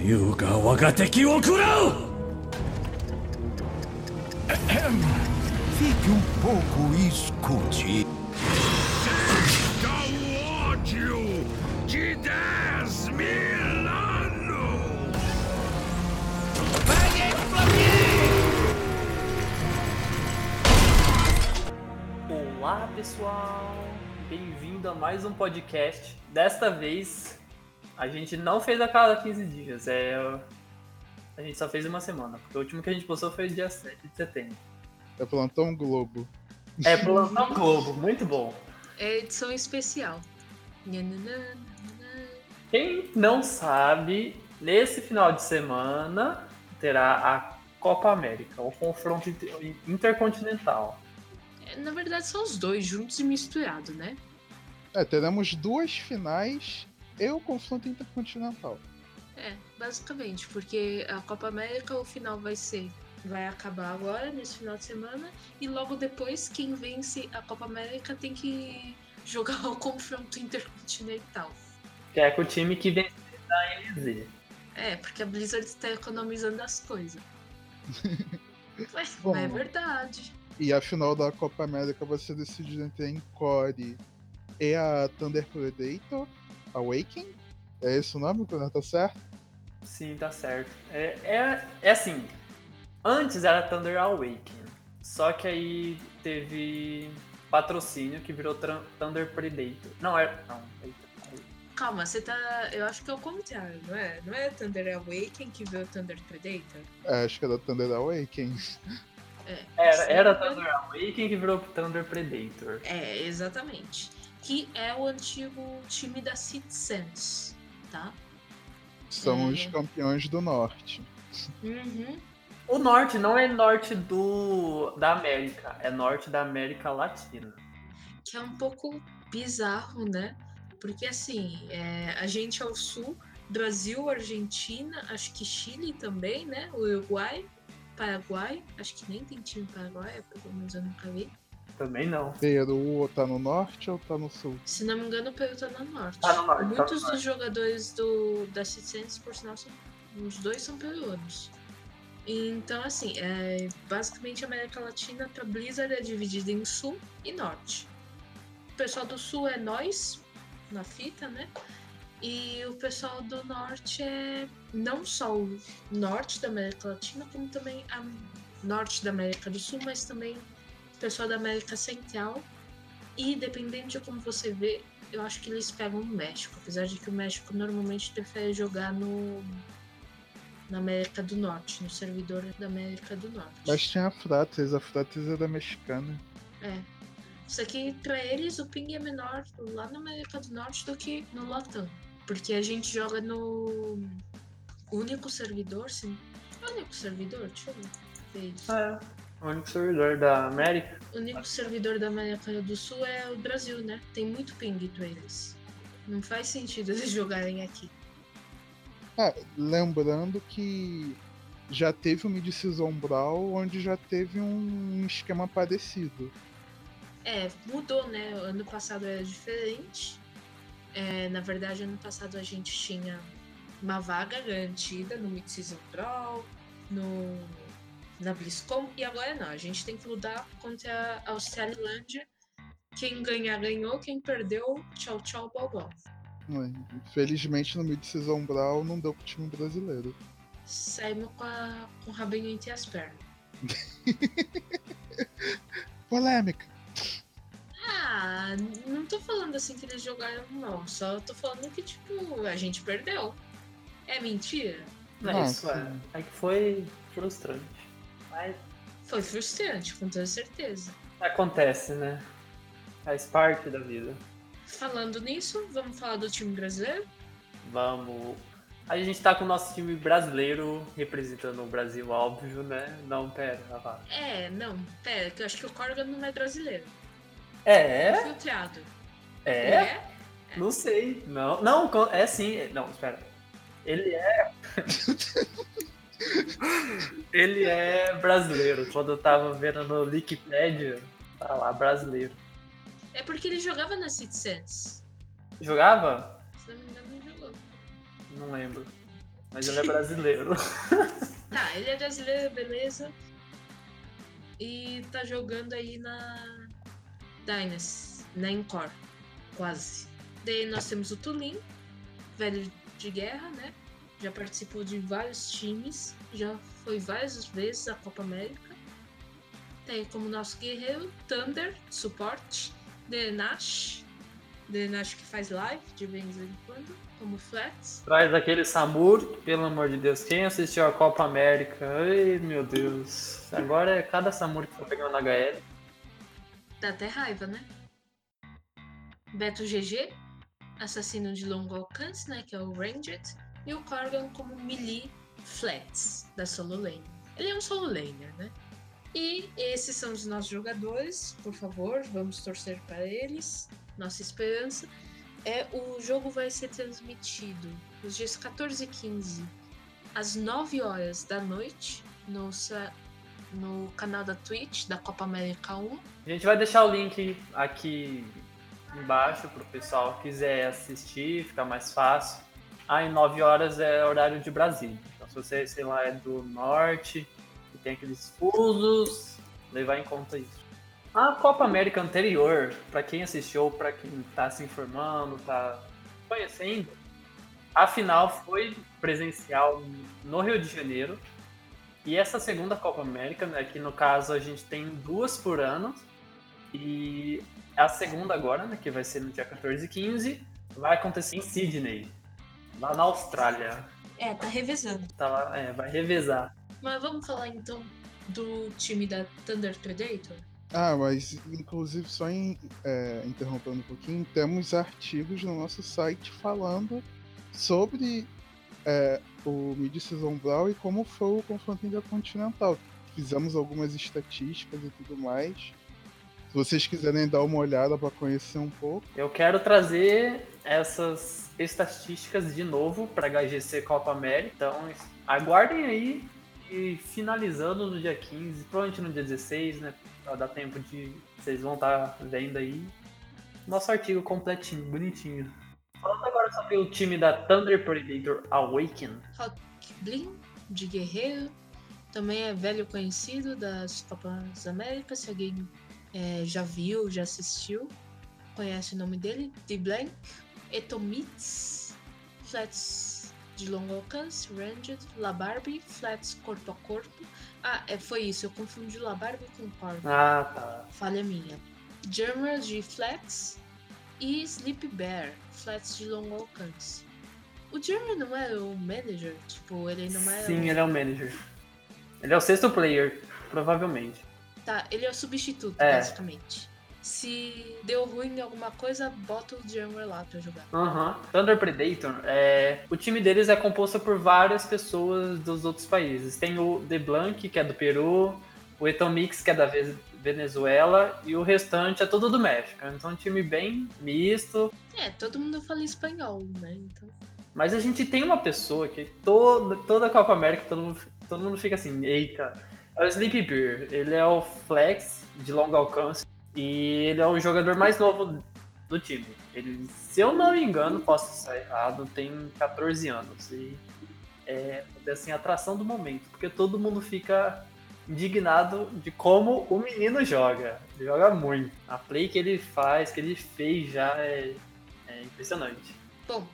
優が我が敵を食らう Fique um pouco e escute. o ódio de 10 mil anos! Olá pessoal, bem-vindo a mais um podcast. Desta vez a gente não fez a cada 15 dias, é... a gente só fez uma semana, porque o último que a gente postou foi dia 7 de setembro. É Plantão Globo. É Plantão Globo, muito bom. É edição especial. Quem não sabe, nesse final de semana terá a Copa América, o confronto inter- intercontinental. É, Na verdade, são os dois juntos e misturados, né? É, teremos duas finais e o confronto intercontinental. É, basicamente, porque a Copa América, o final vai ser. Vai acabar agora, nesse final de semana, e logo depois, quem vence a Copa América tem que jogar o confronto intercontinental. Que é com o time que vence da NZ. É, porque a Blizzard está economizando as coisas. Mas, Bom. é verdade. E a final da Copa América vai ser decidida entre a Encore e a Thunder Predator Awakening. É esse o nome, tá certo? Sim, tá certo. É, é, é assim, antes era Thunder Awakening, só que aí teve patrocínio que virou Thunder Predator. Não, era... Não, eita, Calma, você tá. Eu acho que é o contrário, não é? Não é Thunder Awakening que veio Thunder Predator? É, acho que era Thunder Awakening. É. Era, era Thunder Awakening que virou Thunder Predator. É, exatamente. Que é o antigo time da City Sense, tá? São É. os campeões do norte. Uhum. O norte não é norte do da América, é norte da América Latina. Que é um pouco bizarro, né? Porque assim, é, a gente é o sul, Brasil, Argentina, acho que Chile também, né? Uruguai, Paraguai, acho que nem tem time Paraguai, pelo menos eu nunca vi. Também não. Peru tá no norte ou tá no sul? Se não me engano, o Peru tá no norte. Tá no norte, tá no Muitos norte. dos jogadores do, da City por sinal, são, os dois são peruanos. Então, assim, é, basicamente a América Latina pra Blizzard é dividida em sul e norte. O pessoal do sul é nós, na fita, né? E o pessoal do norte é não só o norte da América Latina, como também a norte da América do Sul, mas também pessoal da América Central. E dependendo de como você vê, eu acho que eles pegam o México, apesar de que o México normalmente prefere jogar no na América do Norte, no servidor da América do Norte. Mas tinha a Frates, a Frates era mexicana. É. Isso aqui, pra eles, o ping é menor lá na América do Norte do que no Latam. Porque a gente joga no único servidor, sim. É único servidor? Deixa eu ver isso. É, o único servidor da América. O único servidor da América do Sul é o Brasil, né? Tem muito ping pra eles. Não faz sentido eles jogarem aqui. É, lembrando que já teve o Mid-Season Brawl, onde já teve um esquema parecido. É, mudou, né? Ano passado era diferente. É, na verdade, ano passado a gente tinha uma vaga garantida no Mid-Season Brawl, no, na BlizzCon, e agora não. A gente tem que lutar contra a Australilândia. Quem ganhar, ganhou. Quem perdeu, tchau, tchau, bobão. Infelizmente no Mid-Season Brawl não deu pro time brasileiro. Saímos com, a, com o rabinho entre as pernas. Polêmica! Ah, não tô falando assim que eles jogaram, não. Só tô falando que, tipo, a gente perdeu. É mentira? É. sim. É que foi frustrante. Mas Foi frustrante, com toda certeza. acontece, né? Faz parte da vida. Falando nisso, vamos falar do time brasileiro? Vamos. A gente tá com o nosso time brasileiro representando o Brasil, óbvio, né? Não, pera, vá. É, não, pera, que eu acho que o Corgan não é brasileiro. É? É filtrado. É? Não sei. Não, não, é sim. Não, espera. Ele é. Ele é brasileiro. Quando eu tava vendo no Wikipedia, tá lá, brasileiro. É porque ele jogava na City Sense. Jogava? Se não me engano, ele jogou. Não lembro. Mas ele é brasileiro. Tá, ele é brasileiro, beleza. E tá jogando aí na Dynasty, na Encore, quase. Daí nós temos o Tulin, velho de guerra, né? Já participou de vários times, já foi várias vezes à Copa América. Tem como nosso guerreiro Thunder, suporte, Denash, Denash que faz live de vez em quando, como flats. Traz aquele Samur, pelo amor de Deus. Quem assistiu a Copa América? Ai, meu Deus. Agora é cada Samur que tá pegando na HL. Dá até raiva, né? Beto GG, assassino de longo alcance, né? Que é o Ranged. E o Corgan como melee flats da solo lane. Ele é um solo laner, né? E esses são os nossos jogadores. Por favor, vamos torcer para eles. Nossa esperança é o jogo vai ser transmitido nos dias 14 e 15 às 9 horas da noite no, no canal da Twitch da Copa América 1. A gente vai deixar o link aqui embaixo pro pessoal que quiser assistir, ficar mais fácil. Ah, em 9 horas é horário de Brasília. Então se você, sei lá, é do norte e tem aqueles fusos, levar em conta isso. A Copa América anterior, para quem assistiu, para quem tá se informando, tá conhecendo, a final foi presencial no Rio de Janeiro. E essa segunda Copa América, né, que no caso a gente tem duas por ano, e a segunda agora, né, que vai ser no dia 14 e 15, vai acontecer em Sydney, lá na Austrália. É, tá revezando. Tá lá, é, vai revezar. Mas vamos falar então do time da Thunder Predator? Ah, mas inclusive só em, é, interrompendo um pouquinho, temos artigos no nosso site falando sobre é, o Mid-Season Brawl e como foi o confronto intercontinental. Fizemos algumas estatísticas e tudo mais. Se vocês quiserem dar uma olhada para conhecer um pouco. Eu quero trazer essas estatísticas de novo para HGC Copa América. Então, aguardem aí e finalizando no dia 15, provavelmente no dia 16, né? Pra dar tempo de. Vocês vão estar vendo aí. Nosso artigo completinho, bonitinho. Falando agora sobre o time da Thunder Predator Awaken. Blin, de Guerreiro, também é velho conhecido das Copas Américas. Se alguém é, já viu, já assistiu, conhece o nome dele. The Blank, Etomits, Flats de longo alcance, Ranged, La Barbie, Flats corpo a corpo. Ah, é, foi isso, eu confundi La Barbie com Corvo. Ah, tá. Falha minha. Jammer de Flats e Sleep Bear, Flats de longo alcance. O Jammer não é o manager? Tipo, ele não é. Sim, o... ele é o manager. Ele é o sexto player, provavelmente. Tá, ele é o substituto, É. basicamente. Se deu ruim em alguma coisa, bota o Jammer lá pra jogar. Aham. Thunder Predator, é... o time deles é composto por várias pessoas dos outros países. Tem o The Blanc, que é do Peru, o Etomix, que é da Ve- Venezuela, e o restante é tudo do México. Então é um time bem misto. É, todo mundo fala espanhol, né? Então. Mas a gente tem uma pessoa que toda, toda a Copa América todo mundo, todo mundo fica assim, eita. É o Sleepy Beer. Ele é o flex de longo alcance e ele é o jogador mais novo do time. Ele, se eu não me engano, posso estar errado, tem 14 anos. E é assim, a atração do momento, porque todo mundo fica indignado de como o menino joga. Ele joga muito. A play que ele faz, que ele fez já é, é impressionante. Bom,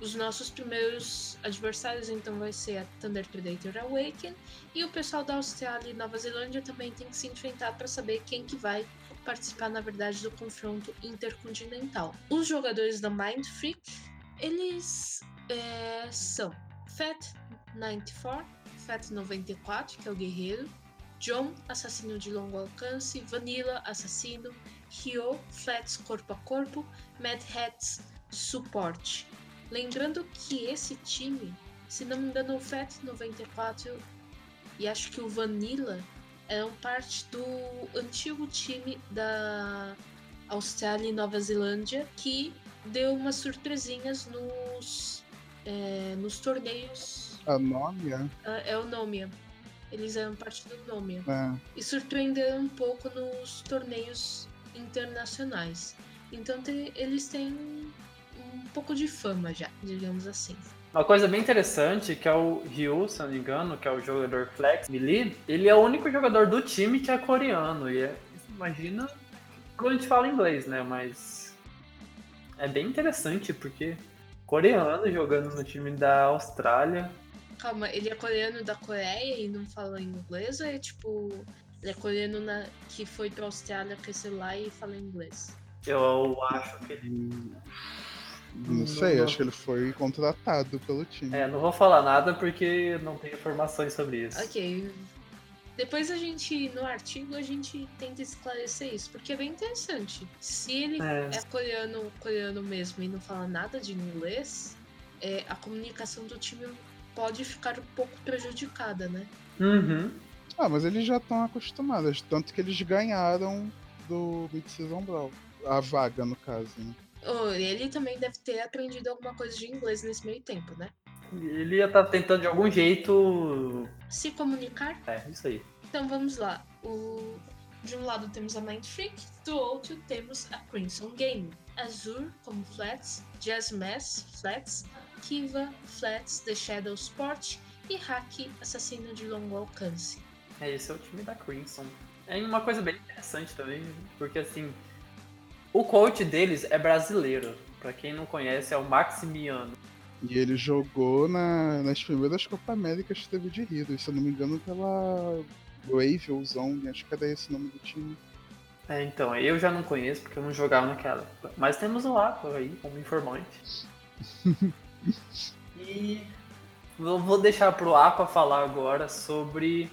os nossos primeiros adversários então vai ser a Thunder Predator Awaken e o pessoal da Austrália e Nova Zelândia também tem que se enfrentar para saber quem que vai participar na verdade do confronto intercontinental. Os jogadores da Mind Freak eles é, são Fat 94, Fat 94 que é o guerreiro, John assassino de longo alcance, Vanilla assassino, Ryo Flats corpo a corpo, Mad Hats suporte. Lembrando que esse time, se não me engano, o FAT 94 e acho que o Vanilla eram parte do antigo time da Austrália e Nova Zelândia que deu umas surpresinhas nos, é, nos torneios. A nome é. ah, É o Nomia. Eles eram parte do Nomia é, e surpreenderam um pouco nos torneios internacionais. Então te- eles têm um pouco de fama já, digamos assim. Uma coisa bem interessante que é o Ryu, se não me engano, que é o jogador Flex Melee, ele é o único jogador do time que é coreano. E é, imagina quando a gente fala inglês, né? Mas é bem interessante porque coreano jogando no time da Austrália. Calma, ele é coreano da Coreia e não fala inglês ou é tipo. Ele é coreano na... que foi pra Austrália, cresceu lá e fala inglês? Eu acho que ele. Não sei, acho que ele foi contratado pelo time. É, não vou falar nada porque não tenho informações sobre isso. Ok. Depois a gente, no artigo, a gente tenta esclarecer isso, porque é bem interessante. Se ele É. é, coreano, coreano mesmo e não fala nada de inglês, é, a comunicação do time pode ficar um pouco prejudicada, né? Uhum. Ah, mas eles já estão acostumados, tanto que eles ganharam do Mid-Season Brawl. A vaga, no caso, né? Oh, ele também deve ter aprendido alguma coisa de inglês nesse meio tempo, né? Ele ia estar tentando de algum jeito. Se comunicar. É, isso aí. Então vamos lá. O... De um lado temos a Mind Freak, do outro temos a Crimson Game. Azure como Flats, Jazz Mass Flats, Kiva Flats, The Shadow Sport e Haki Assassino de longo alcance. É, esse é o time da Crimson. É uma coisa bem interessante também, porque assim. O coach deles é brasileiro. Pra quem não conhece, é o Maximiano. E ele jogou na- nas primeiras Copa Américas que teve de Hero, se eu não me engano, pela Brave ou Zone, acho que era esse o nome do time. É, então, eu já não conheço porque eu não jogava naquela. Mas temos o Aqua aí como informante. e eu vou deixar pro Aqua falar agora sobre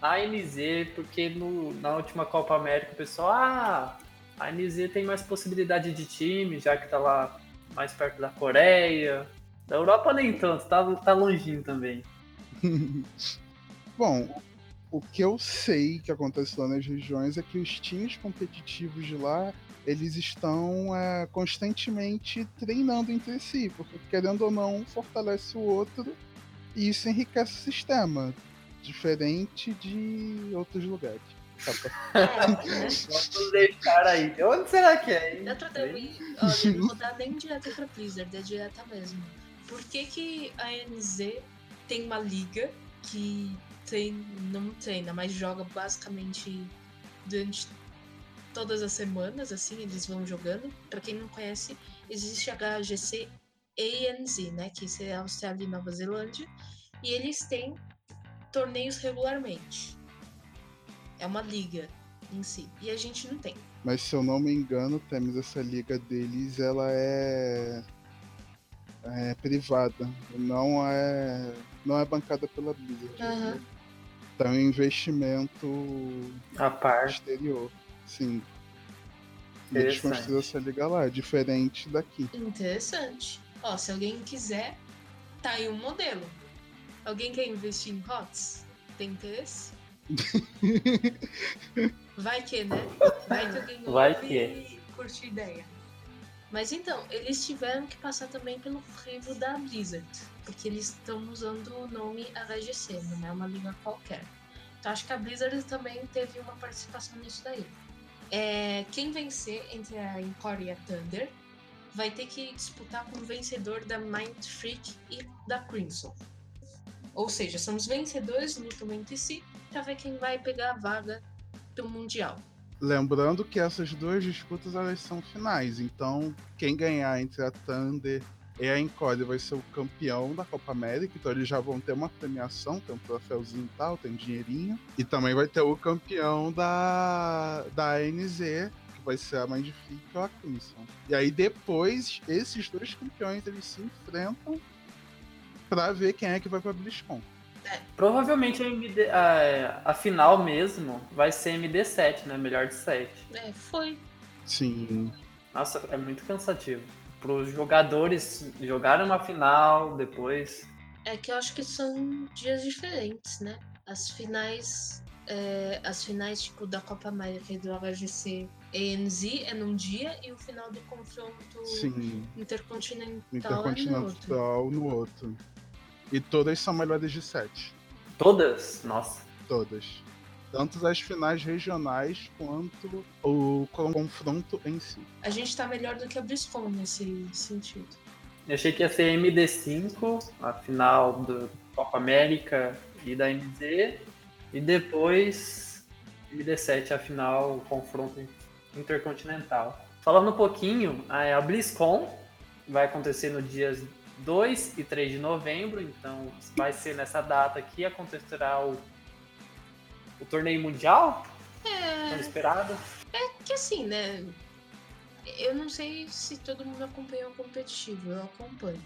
a NZ, porque no- na última Copa América o pessoal, ah, a NZ tem mais possibilidade de time, já que tá lá mais perto da Coreia. Da Europa nem tanto, tá, tá longinho também. Bom, o que eu sei que acontece lá nas regiões é que os times competitivos de lá eles estão é, constantemente treinando entre si, porque querendo ou não, um fortalece o outro e isso enriquece o sistema, diferente de outros lugares. Vamos deixar aí. Onde será que é, hein? Eu tô dando- Olha, não vou dar nem direta pra Blizzard, é direta mesmo. Por que, que a NZ tem uma liga que tem, não treina, mas joga basicamente durante todas as semanas, assim, eles vão jogando. Pra quem não conhece, existe a HGC ANZ, né? Que é Austrália e Nova Zelândia. E eles têm torneios regularmente. É uma liga em si. E a gente não tem. Mas se eu não me engano, temos essa liga deles, ela é, é privada, não é não é bancada pela Blizzard. Aham. Então é um investimento A par. exterior, sim. E eles construíram essa liga lá, diferente daqui. Interessante. Ó, se alguém quiser, tá aí um modelo. Alguém quer investir em HOTS? Tem interesse? Vai que, né? Vai que alguém Vai que. e curte a ideia. Mas então, eles tiveram que passar também pelo crivo da Blizzard, porque eles estão usando o nome HGC, não é uma liga qualquer. Então acho que a Blizzard também teve uma participação nisso daí. É, quem vencer entre a Encore e a Thunder vai ter que disputar com o vencedor da Mind Freak e da Crimson. Ou seja, são os vencedores lutam entre si para ver quem vai pegar a vaga do Mundial. Lembrando que essas duas disputas elas são finais, então quem ganhar entre a Thunder e a Encore vai ser o campeão da Copa América, então eles já vão ter uma premiação, tem um troféuzinho e tal, tem um dinheirinho. E também vai ter o campeão da, da ANZ, que vai ser a Mind ou a Crimson. E aí depois, esses dois campeões eles se enfrentam pra ver quem é que vai pra BlizzCon. Provavelmente a, MD, a, a final mesmo vai ser MD7, né? Melhor de 7. É, foi. Sim. Nossa, é muito cansativo. Para os jogadores jogarem uma final depois. É que eu acho que são dias diferentes, né? As finais. é, as finais, tipo, da Copa América e do HGC ENZ é num dia e o final do confronto Sim. intercontinental, é no outro. Intercontinental no outro. E todas são melhores de 7. Todas? Nossa. Todas. Tanto as finais regionais quanto o confronto em si. A gente tá melhor do que a BlizzCon nesse sentido. Eu achei que ia ser MD5, a final do Copa América e da MZ, e depois MD7, a final, o confronto intercontinental. Falando um pouquinho, a BlizzCon vai acontecer no dias 2 e 3 de novembro, então vai ser nessa data que acontecerá o, o torneio mundial? É. Tão esperado? É que assim, né? Eu não sei se todo mundo acompanha o competitivo, eu acompanho.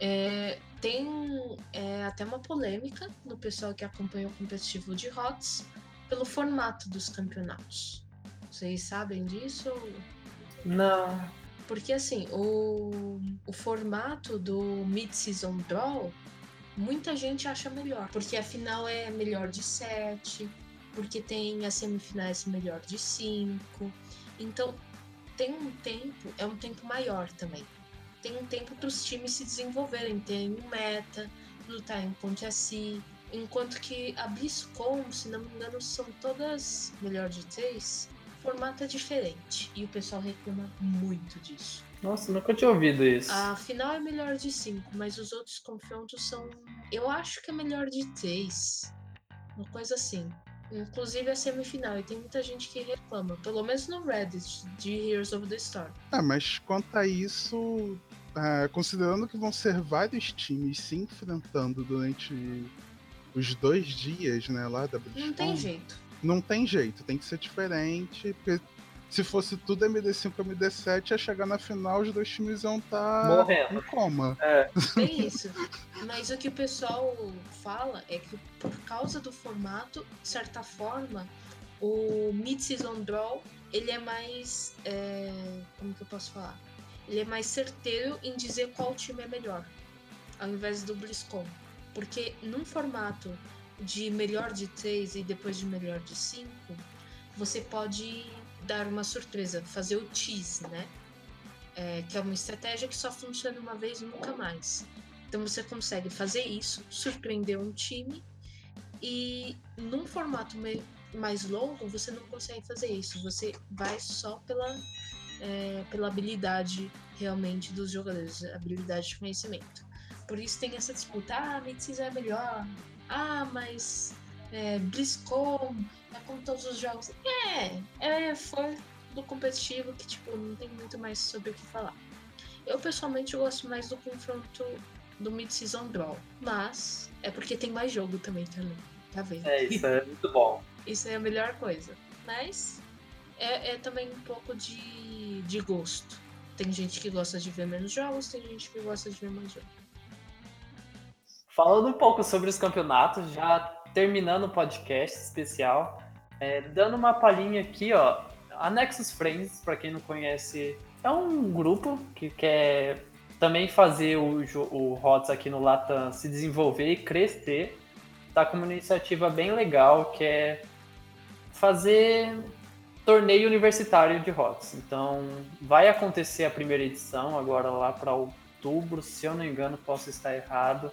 É, tem é, até uma polêmica no pessoal que acompanha o competitivo de HOTS pelo formato dos campeonatos. Vocês sabem disso? Não. Porque assim, o, o formato do Mid-Season Draw, muita gente acha melhor. Porque a final é melhor de 7, porque tem as semifinais melhor de 5. Então, tem um tempo, é um tempo maior também. Tem um tempo para os times se desenvolverem, terem um meta, lutarem contra si. Enquanto que a BlizzCon, se não me engano, são todas melhor de 3 formato é diferente e o pessoal reclama muito disso. Nossa, nunca tinha ouvido isso. A final é melhor de 5, mas os outros confrontos são. Eu acho que é melhor de 3. Uma coisa assim. Inclusive a semifinal, e tem muita gente que reclama, pelo menos no Reddit, de Heroes of the Storm. Ah, mas quanto a isso, ah, considerando que vão ser vários times se enfrentando durante os dois dias, né, lá da BlizzCon... Não tem jeito não tem jeito, tem que ser diferente, porque se fosse tudo MD5 ou MD7, ia chegar na final, os dois times iam estar tá Morrendo. em coma. É. Tem isso. Mas o que o pessoal fala é que por causa do formato, de certa forma, o Mid-Season Draw, ele é mais. É... Como que eu posso falar? Ele é mais certeiro em dizer qual time é melhor, ao invés do BlizzCon. Porque num formato de melhor de 3 e depois de melhor de 5, você pode dar uma surpresa, fazer o tease, né? É, que é uma estratégia que só funciona uma vez e nunca mais. Então você consegue fazer isso, surpreender um time e num formato mais longo você não consegue fazer isso. Você vai só pela, é, pela habilidade realmente dos jogadores, habilidade de conhecimento. Por isso tem essa disputa, ah, a é melhor, ah, mas é, BlizzCon é como todos os jogos. É, é fã do competitivo que, tipo, não tem muito mais sobre o que falar. Eu, pessoalmente, gosto mais do confronto do Mid-Season Brawl, mas é porque tem mais jogo também, também tá vendo? É, isso é muito bom. isso é a melhor coisa. Mas é, é também um pouco de, de gosto. Tem gente que gosta de ver menos jogos, tem gente que gosta de ver mais jogos. Falando um pouco sobre os campeonatos, já terminando o podcast especial, é, dando uma palhinha aqui, ó. A Nexus Friends, para quem não conhece, é um grupo que quer também fazer o, o HOTS aqui no Latam se desenvolver e crescer. Tá com uma iniciativa bem legal, que é fazer torneio universitário de HOTS. Então, vai acontecer a primeira edição agora lá para outubro, se eu não engano, posso estar errado.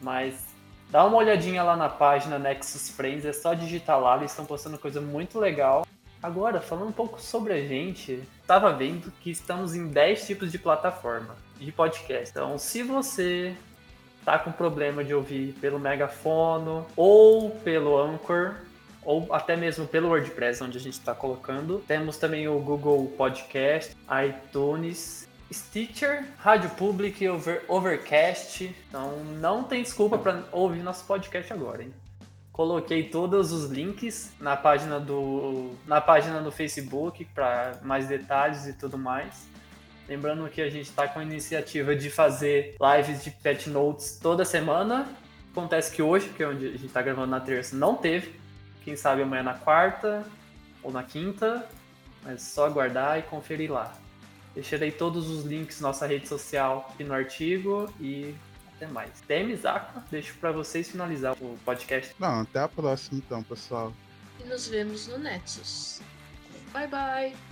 Mas dá uma olhadinha lá na página Nexus Friends, é só digitar lá, eles estão postando coisa muito legal. Agora, falando um pouco sobre a gente, estava vendo que estamos em 10 tipos de plataforma de podcast. Então, se você tá com problema de ouvir pelo megafono ou pelo Anchor, ou até mesmo pelo WordPress, onde a gente está colocando. Temos também o Google Podcast, iTunes, Stitcher, Rádio Public, Over, Overcast. Então não tem desculpa para ouvir nosso podcast agora, hein? Coloquei todos os links na página do na página do Facebook para mais detalhes e tudo mais. Lembrando que a gente está com a iniciativa de fazer lives de pet notes toda semana. Acontece que hoje, que é onde a gente está gravando na terça, não teve. Quem sabe amanhã na quarta ou na quinta. Mas é só aguardar e conferir lá. Deixarei todos os links na nossa rede social e no artigo e até mais. Demis, Aqua, deixo para vocês finalizar o podcast. Não, até a próxima então, pessoal. E nos vemos no Nexus. Bye bye!